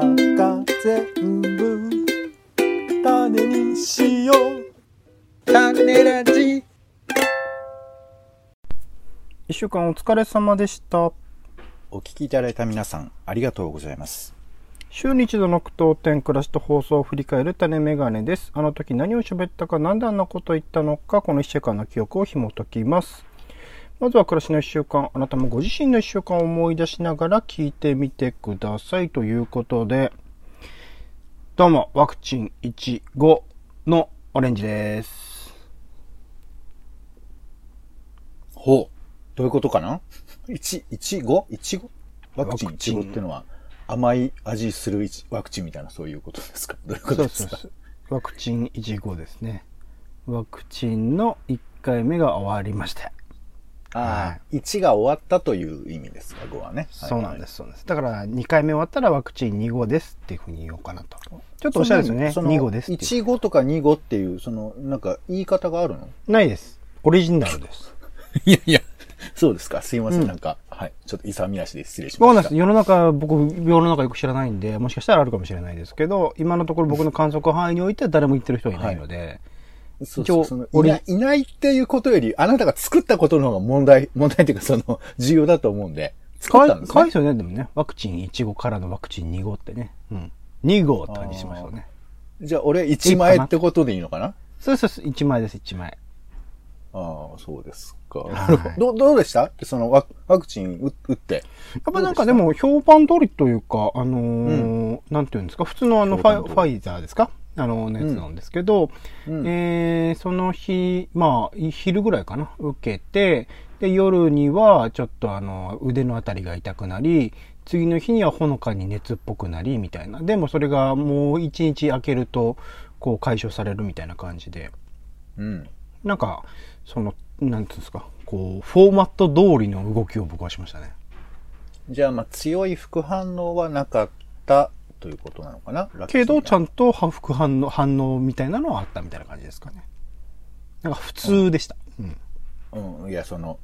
中全部種にしよう種ラジ一週間お疲れ様でした。お聞きいただいた皆さん、ありがとうございます。週に一度の句読点暮らしと放送を振り返る種メガネです。あの時何を喋ったか、なんであんなこと言ったのか、この一週間の記憶を紐解きます。まずは暮らしの一週間、あなたもご自身の一週間を思い出しながら聞いてみてくださいということで、どうも、ワクチン1、5のオレンジです。ほう。どういうことかな？いち、いちご？いちご？ワクチンいちごってのは甘い味するワクチンみたいなそういうことですか？どういうことですか？そうそうそう。ワクチン1、5ですね。ワクチンの1回目が終わりまして。ああ、1が終わったという意味ですか、5はね。そうなんです、そうです。だから、2回目終わったらワクチン2号ですっていうふうに言おうかなと。ちょっとおしゃれですよね。その2号ですっていう。1号とか2号っていう、その、なんか言い方があるの？ないです。オリジナルです。いやいや、そうですか。すいません、なんか、はい。ちょっと勇み足で失礼しました。わかんないです。世の中、僕、世の中よく知らないんで、もしかしたらあるかもしれないですけど、今のところ僕の観測範囲においては誰も言ってる人はいないので、そうそうその俺いないいないっていうことより、あなたが作ったことの方が問題、問題っていうかその、重要だと思うんで、作ったんですね。かわいそうよね、でもね。ワクチン1号からのワクチン2号ってね。うん。2号って感じしますよね。じゃあ、俺1枚ってことでいいのかな？そうそうそう、1枚です、1枚。ああ、そうですか。いなるほど。どどうでした？そのワクワクチン打打って。やっぱなんかでも評判通りというか、あのーなんていうんですか、普通のあのファファイザーですか？あの、熱なんですけど、うんえー、その日、まあ、昼ぐらいかな、受けて、で、夜にはちょっとあの、腕のあたりが痛くなり、次の日にはほのかに熱っぽくなり、みたいな。でもそれがもう一日空けると、こう解消されるみたいな感じで、うん。なんか、その、なんていうんですか、こう、フォーマット通りの動きを僕はしましたね。じゃあ、まあ、強い副反応はなかったということなのかな？けど、ちゃんんと副反応、反応みたいなのはあったみたいな感じですかね。なんか普通でした。うん。うん。いや、その、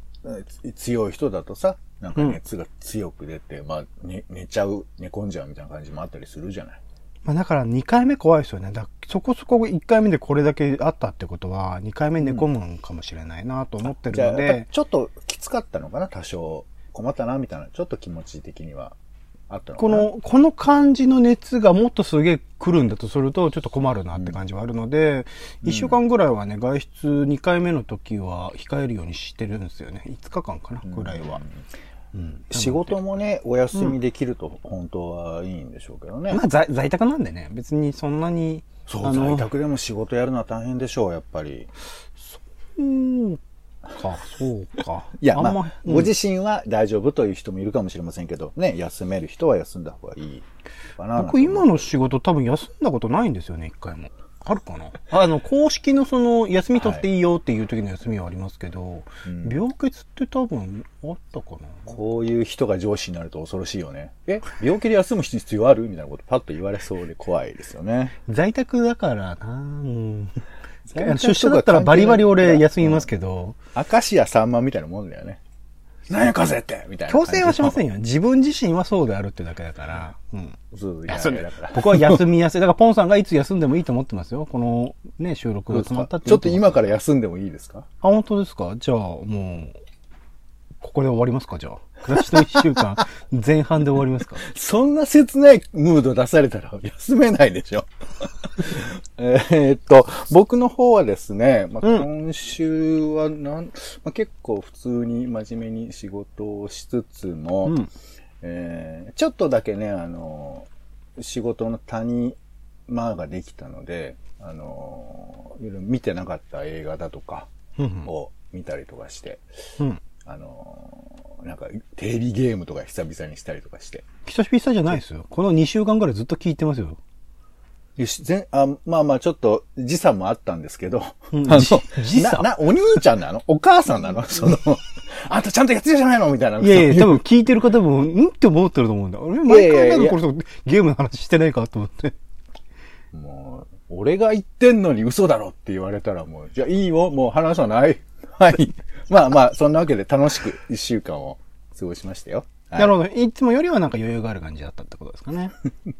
強い人だとさ、なんか熱が強く出て、まあ、ね、寝ちゃう、寝込んじゃうみたいな感じもあったりするじゃない？まあだから2回目怖いですよね。だそこそこ1回目でこれだけあったってことは、2回目寝込むんかもしれないなと思ってるのやっぱで、ちょっときつかったのかな？多少。困ったな、みたいな。ちょっと気持ち的にはあったのこの、この感じの熱がもっとすげえ来るんだとすると、ちょっと困るなって感じはあるので、1週間ぐらいはね、外出2回目の時は控えるようにしてるんですよね。5日間かな、ぐらいは。うん。仕事もね、お休みできると本当はいいんでしょうけどね。まあ在在宅なんでね、別にそんなに、そう、在宅でも仕事やるのは大変でしょう、やっぱり。そうか、そうか。いや、あんまあ、うんご自身は大丈夫という人もいるかもしれませんけど、ね、休める人は休んだ方がいいかな。僕今の仕事多分休んだことないんですよね、一回も。あるかな？あの、公式のその、休み取っていいよっていう時の休みはありますけど、うん病欠って多分あったかな？こういう人が上司になると恐ろしいよね。え、病気で休む必要ある？みたいなことパッと言われそうで怖いですよね。在宅だからなうん。出社だったらバリバリ俺休みますけど、明石家さんまみたいなもんだよね。なんや風ってみたいな。強制はしませんよ。自分自身はそうであるってだけだから。うん。そう、休んいやだから。僕は休みやすい。だからポンさんがいつ休んでもいいと思ってますよ。このね、収録が詰まったってちょっと今から休んでもいいですか？あ、本当ですか？じゃあ、もう、ここで終わりますか？じゃあ。暮らしの一週間、前半で終わりますか？そんな切ないムード出されたら休めないでしょ。えーっと、僕の方はですね、まあ、うん今週はなん、まあ、結構普通に真面目に仕事をしつつも、うん。えーちょっとだけね、あの、仕事の谷間ができたので、あの、見てなかった映画だとかうん。を見たりとかして、うん。あの、なんかテレビゲームとか久々にしたりとかして、久しぶりじゃないですよ。この2週間ぐらいずっと聞いてますよ。よし、全、あ、まあまあちょっと時差もあったんですけど、うんあの、じ時差？な、な、お兄ちゃんなの？お母さんなの？その、あんたちゃんとやってるじゃないの？みたいな。いやいや、多分。分聞いてる方も、んって思ってると思うんだ。俺、毎回なんかこゲームの話してないかと思って。もう、俺が言ってんのに嘘だろって言われたらもう、じゃあいいよ、もう話さない。はい。まあまあ、そんなわけで楽しく一週間を過ごしましたよ。はいなるほど。いつもよりはなんか余裕がある感じだったってことですかね。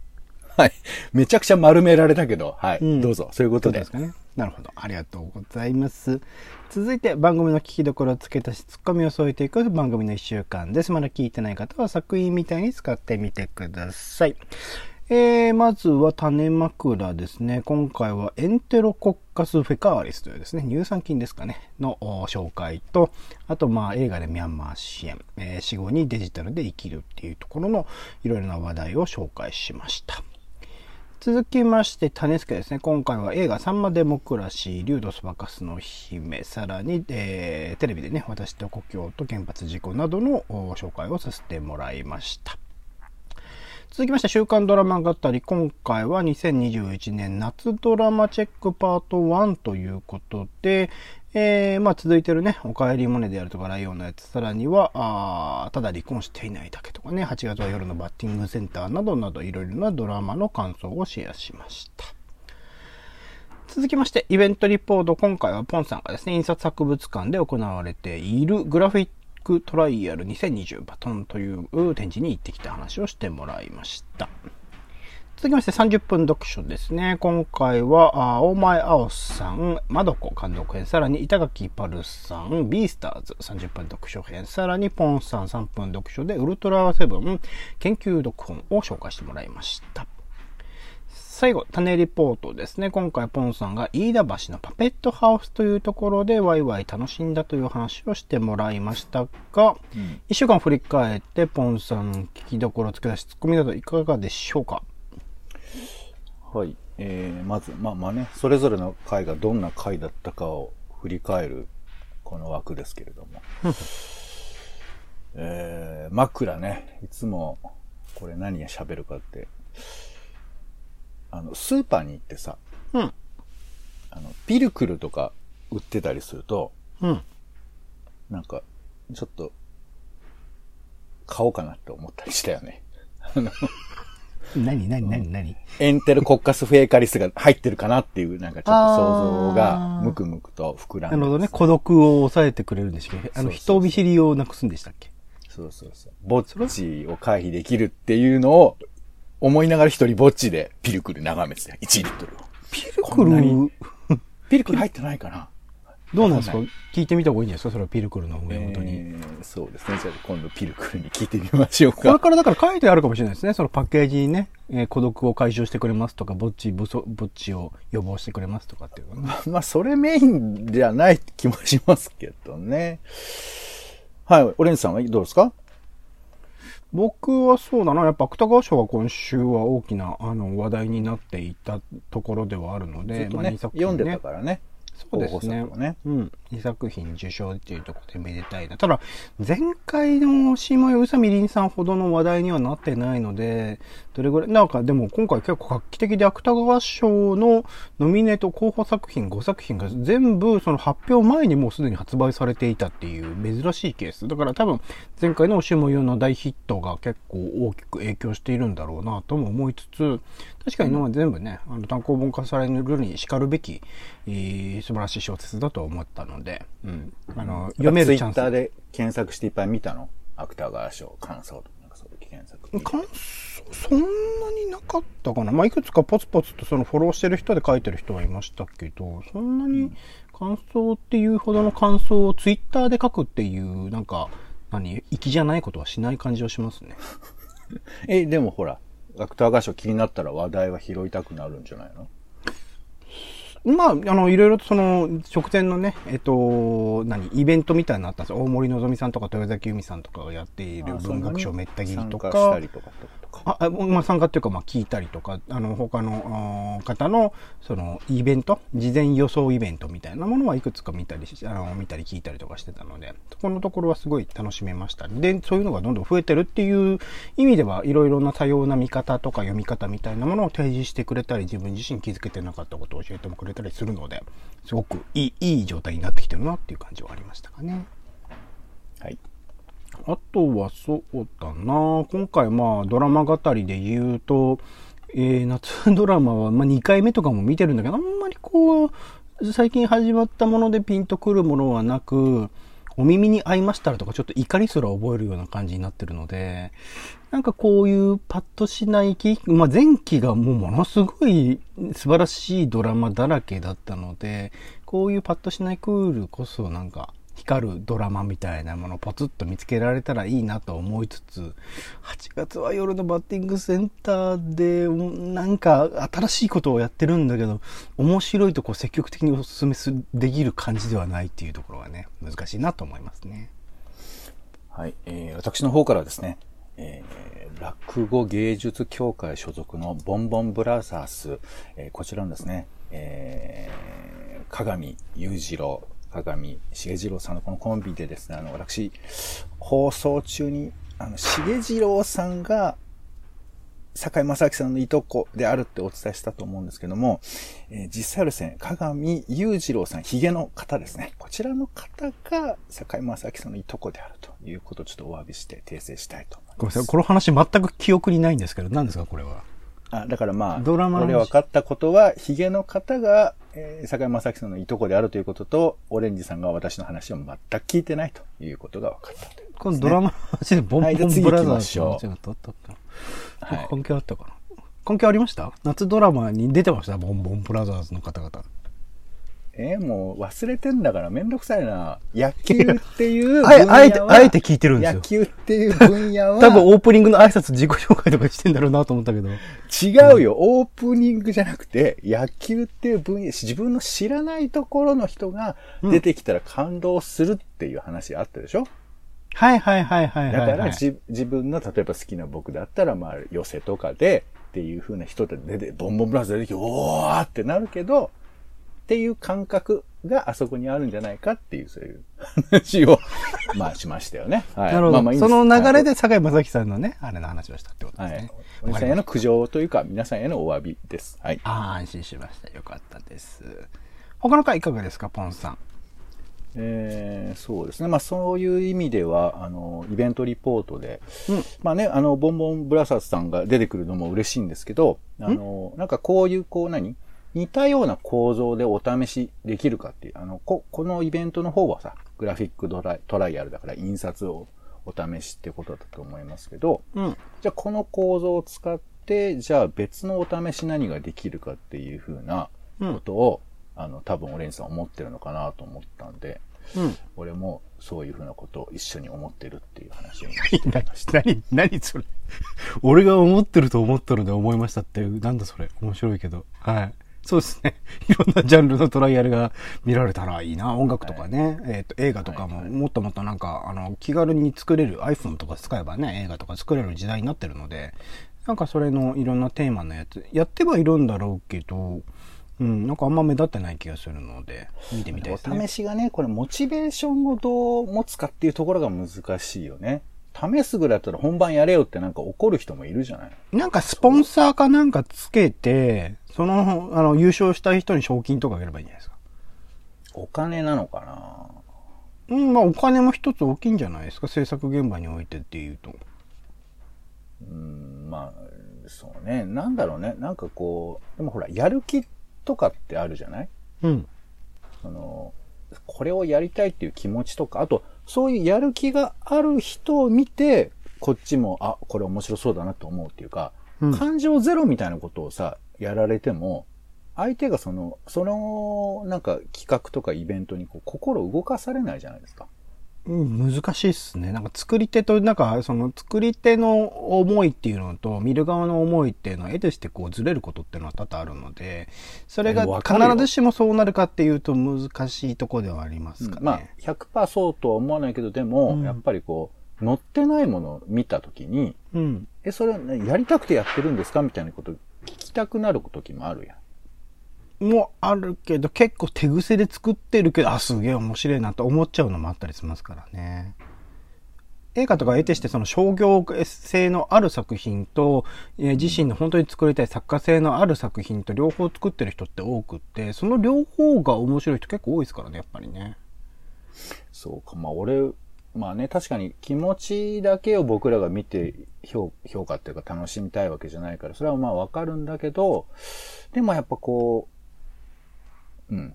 はい。めちゃくちゃ丸められたけど、はい。うんどうぞ。そういうことで。ですかね。なるほど。ありがとうございます。続いて番組の聞きどころをつけたし、ツッコミを添えていく番組の一週間です。まだ聞いてない方は作品みたいに使ってみてください。えー、まずは種枕ですね。今回はエンテロコッカスフェカーリスというですね、乳酸菌ですかね、の紹介と、あとまあ映画でミャンマー支援、えー死後にデジタルで生きるっていうところのいろいろな話題を紹介しました。続きまして、種助ですね。今回は映画サンマデモクラシー、リュードスバカスの姫、さらに、えーテレビでね、私と故郷と原発事故などの紹介をさせてもらいました。続きまして、週刊ドラマ語り。今回は2021年夏ドラマチェックパート1ということで、えー、まあ続いてるね、おかえりモネであるとか、ライオンのやつ、さらには、あただ離婚していないだけとかね、8月は夜のバッティングセンターなどなど、いろいろなドラマの感想をシェアしました。続きまして、イベントリポート。今回はポンさんがですね、印刷博物館で行われているグラフィックトライアル2020バトンという展示に行ってきた話をしてもらいました。続きまして30分読書ですね。今回は、あ大前青さん、まどこ監督編、さらに板垣パルさん、ビースターズ30分読書編、さらにポンさん3分読書で、ウルトラセブン研究読本を紹介してもらいました。最後、種リポートですね。今回、ポンさんが飯田橋のパペットハウスというところでワイワイ楽しんだという話をしてもらいましたが、うん一週間振り返って、ポンさん聞きどころつけ出しツッコミなどいかがでしょうか？はい。えー、まず、まあまあね、それぞれの回がどんな回だったかを振り返る、この枠ですけれども。えー、枕ね、いつも、これ何が喋るかって、あの、スーパーに行ってさ、うん。あの、ピルクルとか売ってたりすると、うん。なんか、ちょっと、買おうかなって思ったりしたよね。あの、何何何何？エンテルコッカスフェーカリスが入ってるかなっていう、なんかちょっと想像あがームクムクと膨らんで。なるほどね。孤独を抑えてくれるんでしたっけあの、人見知りをなくすんでしたっけ？そうそうそう。ぼっちを回避できるっていうのを思いながら一人ぼっちでピルクル眺めてたよ。1リットルを。ピルクに ル、ピルクル入ってないかなどうなんですか？聞いてみた方がいいんじゃないですか？それはピルクルの上元に。えーそうですね。じゃあ今度ピルクルに聞いてみましょうこれか。からだから書いてあるかもしれないですね。そのパッケージにね、えー孤独を解消してくれますとか、ぼっち、ぼそぼっちを予防してくれますとかっていうのね。まあ、それメインじゃない気もしますけどね。はい。オレンジさんはどうですか？僕はそうだな、やっぱ芥川賞が今週は大きなあの話題になっていたところではあるので、まあずっとね、二作品読んでたからね。そうですねね。うん。2作品受賞っていうところでめでたいな。ただ、前回の下井宇佐美凛さんほどの話題にはなってないので、どれぐらい、なんかでも今回結構画期的で芥川賞のノミネート候補作品5作品が全部その発表前にもうすでに発売されていたっていう珍しいケース。だから多分前回の下井の大ヒットが結構大きく影響しているんだろうなとも思いつつ、確かに今まで全部ね、あの単行本化されるに叱るべき、えー素晴らしい小説だと思ったので、うん。あの、読めるチャンス。ツイッターで検索していっぱい見たの？芥川賞、感想とか、検索。感想、そんなになかったかな？まあ、いくつかポツポツとそのフォローしてる人で書いてる人はいましたけど、そんなに感想っていうほどの感想をツイッターで書くっていう、なんか、何、粋じゃないことはしない感じはしますね。え、でもほら、芥川賞気になったら話題は拾いたくなるんじゃないの？まあ、あの、いろいろとその、直前のね、えっと、何、イベントみたいなのあったんですよ。大森のぞみさんとか豊崎由美さんとかがやっている文学賞めった切りとか。参加したりとかあ、まあ、参加っていうか、まあ、聞いたりとか、あの、他の方の、その、イベント、事前予想イベントみたいなものはいくつか見たり、あの、見たり聞いたりとかしてたので、そこのところはすごい楽しめました。で、そういうのがどんどん増えてるっていう意味では、いろいろな多様な見方とか読み方みたいなものを提示してくれたり、自分自身気づけてなかったことを教えてもくれたりするので、すごくいい、いい状態になってきてるなっていう感じはありましたかね。はい。あとはそうだな。今回まあドラマ語りで言うと、えー夏ドラマは、まあ、2回目とかも見てるんだけど、あんまりこう、最近始まったものでピンとくるものはなく、お耳に合いましたらとかちょっと怒りすら覚えるような感じになってるので、なんかこういうパッとしない気、まあ、前期がもうものすごい素晴らしいドラマだらけだったので、こういうパッとしないクールこそなんか光るドラマみたいなものをポツッと見つけられたらいいなと思いつつ、8月は夜のバッティングセンターで、なんか新しいことをやってるんだけど、面白いとこ積極的にお勧めす、できる感じではないっていうところがね、難しいなと思いますね。はい。えー、私の方からはですね、えー、落語芸術協会所属のボンボンブラザース、えー、こちらのですね、えー、鏡裕次郎、鏡重次郎さんのこのコンビでですね、あの、私、放送中に、あの、重次郎さんが、坂井正明さんのいとこであるってお伝えしたと思うんですけども、えー、実際はですね、鏡裕次郎さん、ヒゲの方ですね。こちらの方が坂井正明さんのいとこであるということをちょっとお詫びして訂正したいと思います。ごめんなさい、この話全く記憶にないんですけど、何ですか、これは？あ、だからまあ、ドラマの俺分かったことは、ヒゲの方が、えー、坂井正明さんのいとこであるということと、オレンジさんが私の話を全く聞いてないということが分かったというこのドラマの話でボンボンブラザーの話が。はい。関係あったかな。関係ありました？夏ドラマに出てました？ボンボンブラザーズの方々。えーもう忘れてんだからめんどくさいな。野球っていう分野あえ、はあえて、あえて聞いてるんです野よ。球っていう分野は、多分オープニングの挨拶自己紹介とかしてんだろうなと思ったけど。違うよ。オープニングじゃなくて、野球っていう分野、自分の知らないところの人が出てきたら感動するっていう話あったでしょ、はいはいはいはいはい、だはい。からじ、自分の、例えば好きな僕だったら、まあ、寄せとかで、っていう風な人で出て、ボンボンブラザー出てきて、おーってなるけど、っていう感覚があそこにあるんじゃないかっていう、そういう話を、まあ、しましたよね。はい。なるほど。まあまあいいその流れで坂井正樹さんのね、あれの話をしたってことはいですね。。おじさんへの苦情というか、皆さんへのお詫びです。はい。ああ、安心しました。よかったです。他の回いかがですか、ポンさん。えーそうですね。まあそういう意味では、あの、イベントリポートで、うんまあね、あの、ボンボンブラザーズさんが出てくるのも嬉しいんですけど、あの、なんかこういう、こう何？似たような構造でお試しできるかっていう、あの、こ、このイベントの方はさ、グラフィックトライトライアルだから印刷をお試しってことだと思いますけど、うん。じゃあこの構造を使って、じゃあ別のお試し何ができるかっていうふうなことを、あの、多分オレンジさん思ってるのかなと思ったんで、うん。俺もそういうふうなことを一緒に思ってるっていう話をな 何、何それ。俺が思ってると思ったので思いましたっていう、なんだそれ。面白いけど。はい。そうですね。いろんなジャンルのトライアルが見られたらいいな。音楽とかね。えっ、と、映画とかも、はいはいもっともっとなんか、あの、気軽に作れる iPhone とか使えばね、映画とか作れる時代になってるので、なんかそれのいろんなテーマのやつ、やってはいるんだろうけど、うん、なんかあんま目立ってない気がするので、見てみたいですね。お試しがね、これモチベーションをどう持つかっていうところが難しいよね。試すぐらいだったら本番やれよってなんか怒る人もいるじゃないなんかスポンサーかなんかつけて、その、あの、優勝した人に賞金とかあげればいいんじゃないですか。お金なのかなうん、まあお金も一つ大きいんじゃないですか。制作現場においてっていうと。うん、まあ、そうね。なんだろうね。なんかこう、でもほら、やる気とかってあるじゃない？うん。その、これをやりたいっていう気持ちとか、あと、そういうやる気がある人を見て、こっちも、あ、これ面白そうだなと思うっていうか、うん感情ゼロみたいなことをさ、やられても、相手がその、その、なんか企画とかイベントにこう心動かされないじゃないですか。うん、難しいっすね。なんか作り手と、なんかその作り手の思いっていうのと見る側の思いっていうのは絵としてこうずれることっていうのは多々あるので、それが必ずしもそうなるかっていうと難しいところではありますかね。まあ、100%そうとは思わないけど、でも、うんやっぱりこう、乗ってないものを見たときに、うん。え、それやりたくてやってるんですか？みたいなこと聞きたくなる時もあるやん。もあるけど、結構手癖で作ってるけど、あ、すげえ面白いなと思っちゃうのもあったりしますからね。映画とか得てしてその商業性のある作品と、え自身の本当に作りたい作家性のある作品と両方作ってる人って多くって、その両方が面白い人結構多いですからね、やっぱりね。そうか、まあ俺、まあね、確かに気持ちだけを僕らが見て評価っていうか楽しみたいわけじゃないから、それはまあわかるんだけど、でもやっぱこう、うん。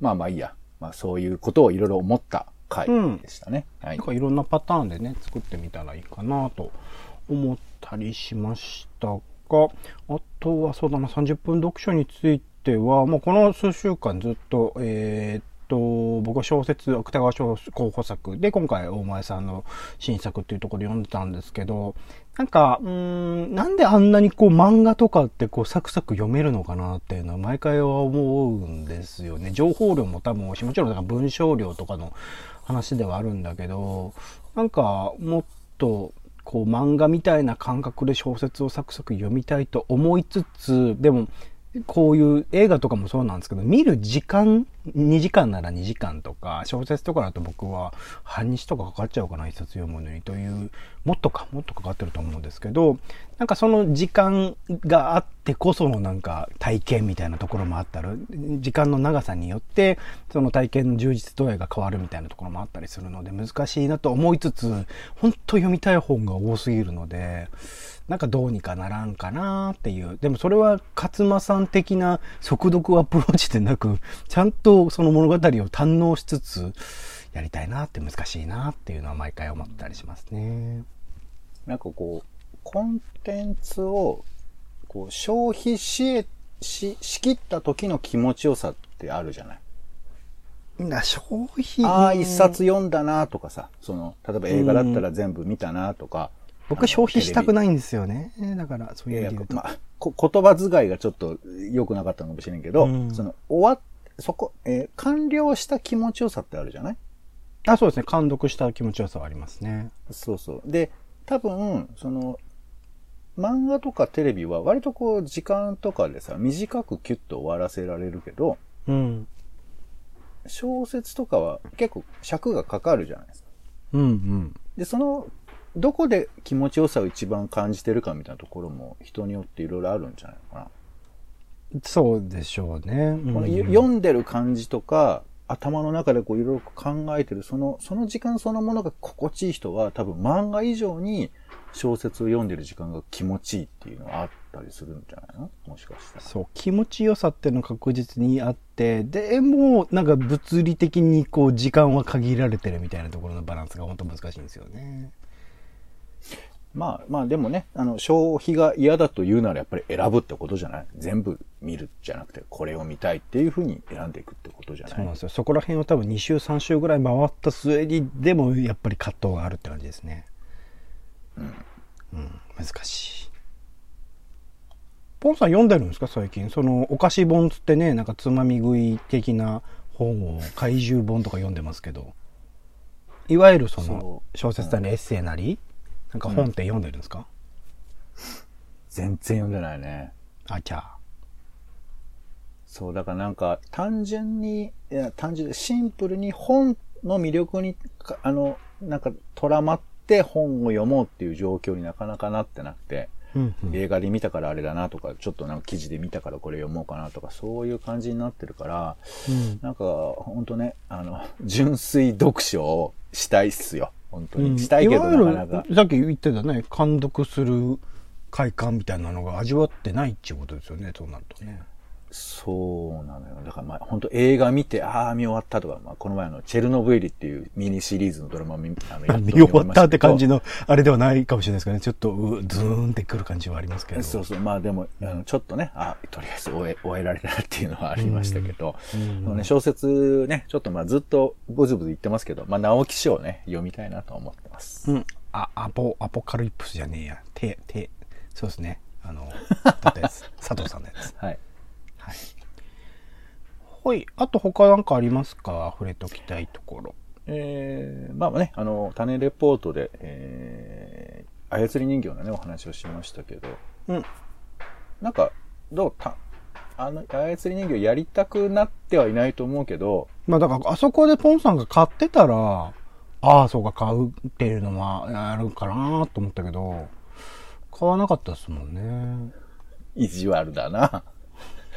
まあまあいいや。まあそういうことをいろいろ思った回でしたね。はいなん。かいろんなパターンでね、作ってみたらいいかなと思ったりしましたが、あとはそうだな、30分読書については、もうこの数週間ずっと、えーっと、僕は小説、芥川賞候補作で、今回大前さんの新作っていうところで読んでたんですけど、なんか、うん、なんであんなにこう漫画とかってこうサクサク読めるのかなっていうのは毎回は思うんですよね。情報量も多分多し、もちろんなんか文章量とかの話ではあるんだけど、なんかもっとこう漫画みたいな感覚で小説をサクサク読みたいと思いつつ、でもこういう映画とかもそうなんですけど、見る時間、2時間なら2時間とか、小説とかだと僕は半日とかかかっちゃうかな、一冊読むのにという、もっとか、もっとかかってると思うんですけど、なんかその時間があってこそのなんか体験みたいなところもあったり、時間の長さによって、その体験の充実度合いが変わるみたいなところもあったりするので、難しいなと思いつつ、本当読みたい本が多すぎるので、なんかどうにかならんかなっていう。でもそれは勝間さん的な速読アプローチでなく、ちゃんとその物語を堪能しつつ、やりたいなって難しいなっていうのは毎回思ったりしますね。なんかこう、コンテンツを、こう、消費し、し、しきった時の気持ちよさってあるじゃない？な消費ああ、一冊読んだなとかさ、その、例えば映画だったら全部見たなとか。僕消費したくい。ないんですよね。だからそういう意味で言うと。まあ、こ 言葉遣いがちょっと良くなかったのかもしれんけど、うんその、終わっ、そこ、えー完了した気持ちよさってあるじゃない？あ、そうですね。監読した気持ちよさはありますね。そうそう。で、多分、その、漫画とかテレビは割とこう、時間とかでさ、短くキュッと終わらせられるけど、うん。小説とかは結構尺がかかるじゃないですか。うんうん。で、その、どこで気持ちよさを一番感じてるかみたいなところも人によっていろいろあるんじゃないのかな。そうでしょうね。うんこのよ読んでる感じとか、頭の中でこういろいろ考えてる、その、その時間そのものが心地いい人は多分漫画以上に小説を読んでる時間が気持ちいいっていうのはあったりするんじゃないの？もしかしたら。そう、気持ちよさっていうのが確実にあって、でも、なんか物理的にこう時間は限られてるみたいなところのバランスが本当難しいんですよね。まあまあでもね、あの、消費が嫌だと言うならやっぱり選ぶってことじゃない？全部見るじゃなくて、これを見たいっていうふうに選んでいくってことじゃない？そうなんですよ。そこら辺を多分2週3週ぐらい回った末に、でもやっぱり葛藤があるって感じですね。うん。難しい。ポンさん読んでるんですか？最近。その、お菓子本つってね、なんかつまみ食い的な本を、怪獣本とか読んでますけど、いわゆるそのそ、小説なりエッセイなり、なんか本って読んでるんですか、全然読んでないね。あ、じゃあ。そう、だからなんか、単純に、いや、単純で、シンプルに本の魅力に、かあの、なんか、とらまって本を読もうっていう状況になかなかなってなくて、うんうん。映画で見たからあれだなとか、ちょっとなんか記事で見たからこれ読もうかなとか、そういう感じになってるから、うんなんか、ほんとね、あの、純粋読書をしたいっすよ。本当に。うんしたいけど、なかなか。さっき言ってたね、監読する快感みたいなのが味わってないっていうことですよね、そうなるとね。そうなのよ。だからまあ、本当映画見て、ああ、見終わったとか、まあ、この前あの、チェルノブイリっていうミニシリーズのドラマを見、あの、見終わったって感じの。の、あれではないかもしれないですかね。ちょっと、うズーンってくる感じはありますけど。そうそう。まあでも、あのちょっとね、あとりあえず終え、終えられたなっていうのはありましたけど、うんね、小説ね、ちょっとまあずっとブツブツ言ってますけど、まあ直木賞をね、読みたいなと思ってます。うん。あ、アポ、アポカリプスじゃねえや。て、て、そうですね。あの、だったやつ。佐藤さんのやつ。はい。はい。ほい。あと他なんかありますか？触れときたいところ。えー、まあね、あの、種レポートで、えー、操り人形のね、お話をしましたけど、うん。なんか、どう？た、あの、操り人形やりたくなってはいないと思うけど、まあだから、あそこでポンさんが買ってたら、ああ、そうか、買うっていうのはあるかなと思ったけど、買わなかったですもんね。意地悪だな。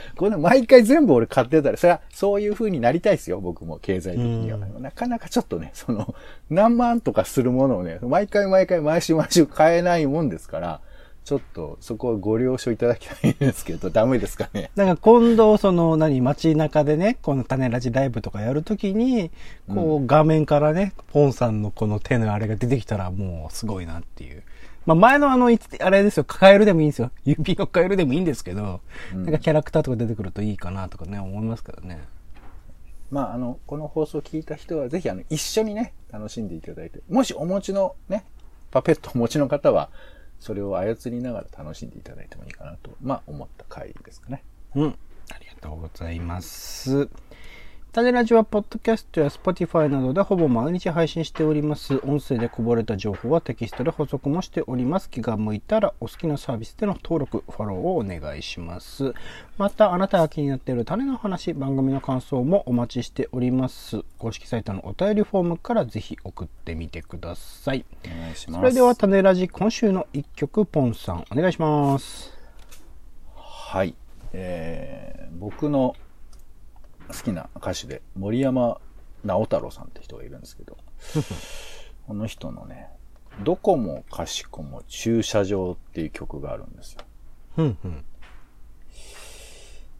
これね毎回全部俺買ってたら、それはそういう風になりたいですよ、僕も経済的には。なかなかちょっとね、その、何万とかするものをね、毎回毎回毎週毎週買えないもんですから、ちょっとそこはご了承いただきたいんですけど、ダメですかね。だから今度、その、何、街中でね、この種ラジライブとかやるときに、こう、画面からね、ポンさんのこの手のあれが出てきたら、もう、すごいなっていう。まあ、前のあの、あれですよ、カエルでもいいんですよ。指のカエルでもいいんですけど、なんかキャラクターとか出てくるといいかなとかね、思いますけどね。まあ、あの、この放送を聞いた人は、ぜひ、あの、一緒にね、楽しんでいただいて、もしお持ちのね、パペットお持ちの方は、それを操りながら楽しんでいただいてもいいかなと、まあ、思った回ですかね。うん。ありがとうございます。種ラジは、ポッドキャストや Spotify などでほぼ毎日配信しております。音声でこぼれた情報はテキストで補足もしております。気が向いたらお好きなサービスでの登録、フォローをお願いします。また、あなたが気になっている種の話、番組の感想もお待ちしております。公式サイトのお便りフォームからぜひ送ってみてください。お願いします。それでは、種ラジ、今週の一曲、ポンさん、お願いします。はい。えー、僕の好きな歌手で、森山直太朗さんって人がいるんですけど、この人のね、どこもかしこも駐車場っていう曲があるんですよ。うんうん。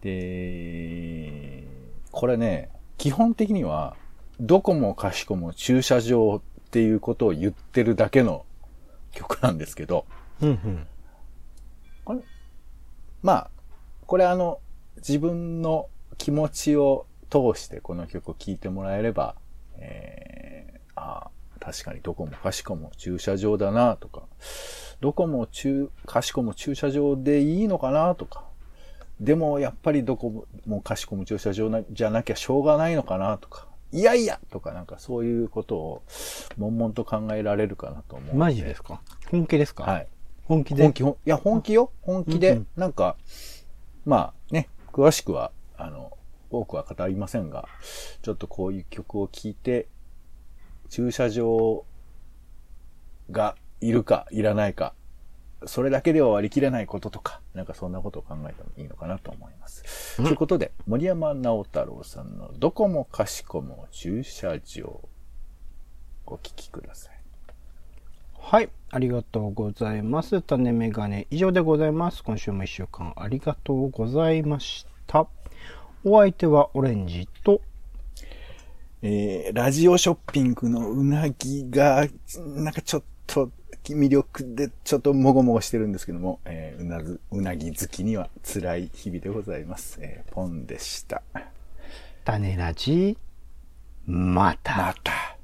で、これね、基本的には、どこもかしこも駐車場っていうことを言ってるだけの曲なんですけど、うんうん。これ、まあ、これあの、自分の気持ちを通してこの曲を聴いてもらえれば、えー、ああ、確かにどこもかしこも駐車場だなとか、どこも中、かしこも駐車場でいいのかなとか、でもやっぱりどこもかしこも駐車場なじゃなきゃしょうがないのかなとか、いやいやとかなんかそういうことを悶々と考えられるかなと思うの。マジですか？本気ですか？はい。本気で？本気、いや、本気よ。本気で、なんか、まあね、詳しくは、あの、多くは語りませんが、ちょっとこういう曲を聴いて、駐車場がいるか、いらないか、それだけでは割り切れないこととか、なんかそんなことを考えてもいいのかなと思います。ということで、森山直太朗さんのどこもかしこも駐車場、お聴きください。はい。ありがとうございます。種メガネ以上でございます。今週も一週間ありがとうございました。お相手はオレンジと、えー、ラジオショッピングのうなぎが、なんかちょっと魅力でちょっともごもごしてるんですけども、えーうなず、うなぎ好きには辛い日々でございます。えーポンでした。種ラジ、また。また。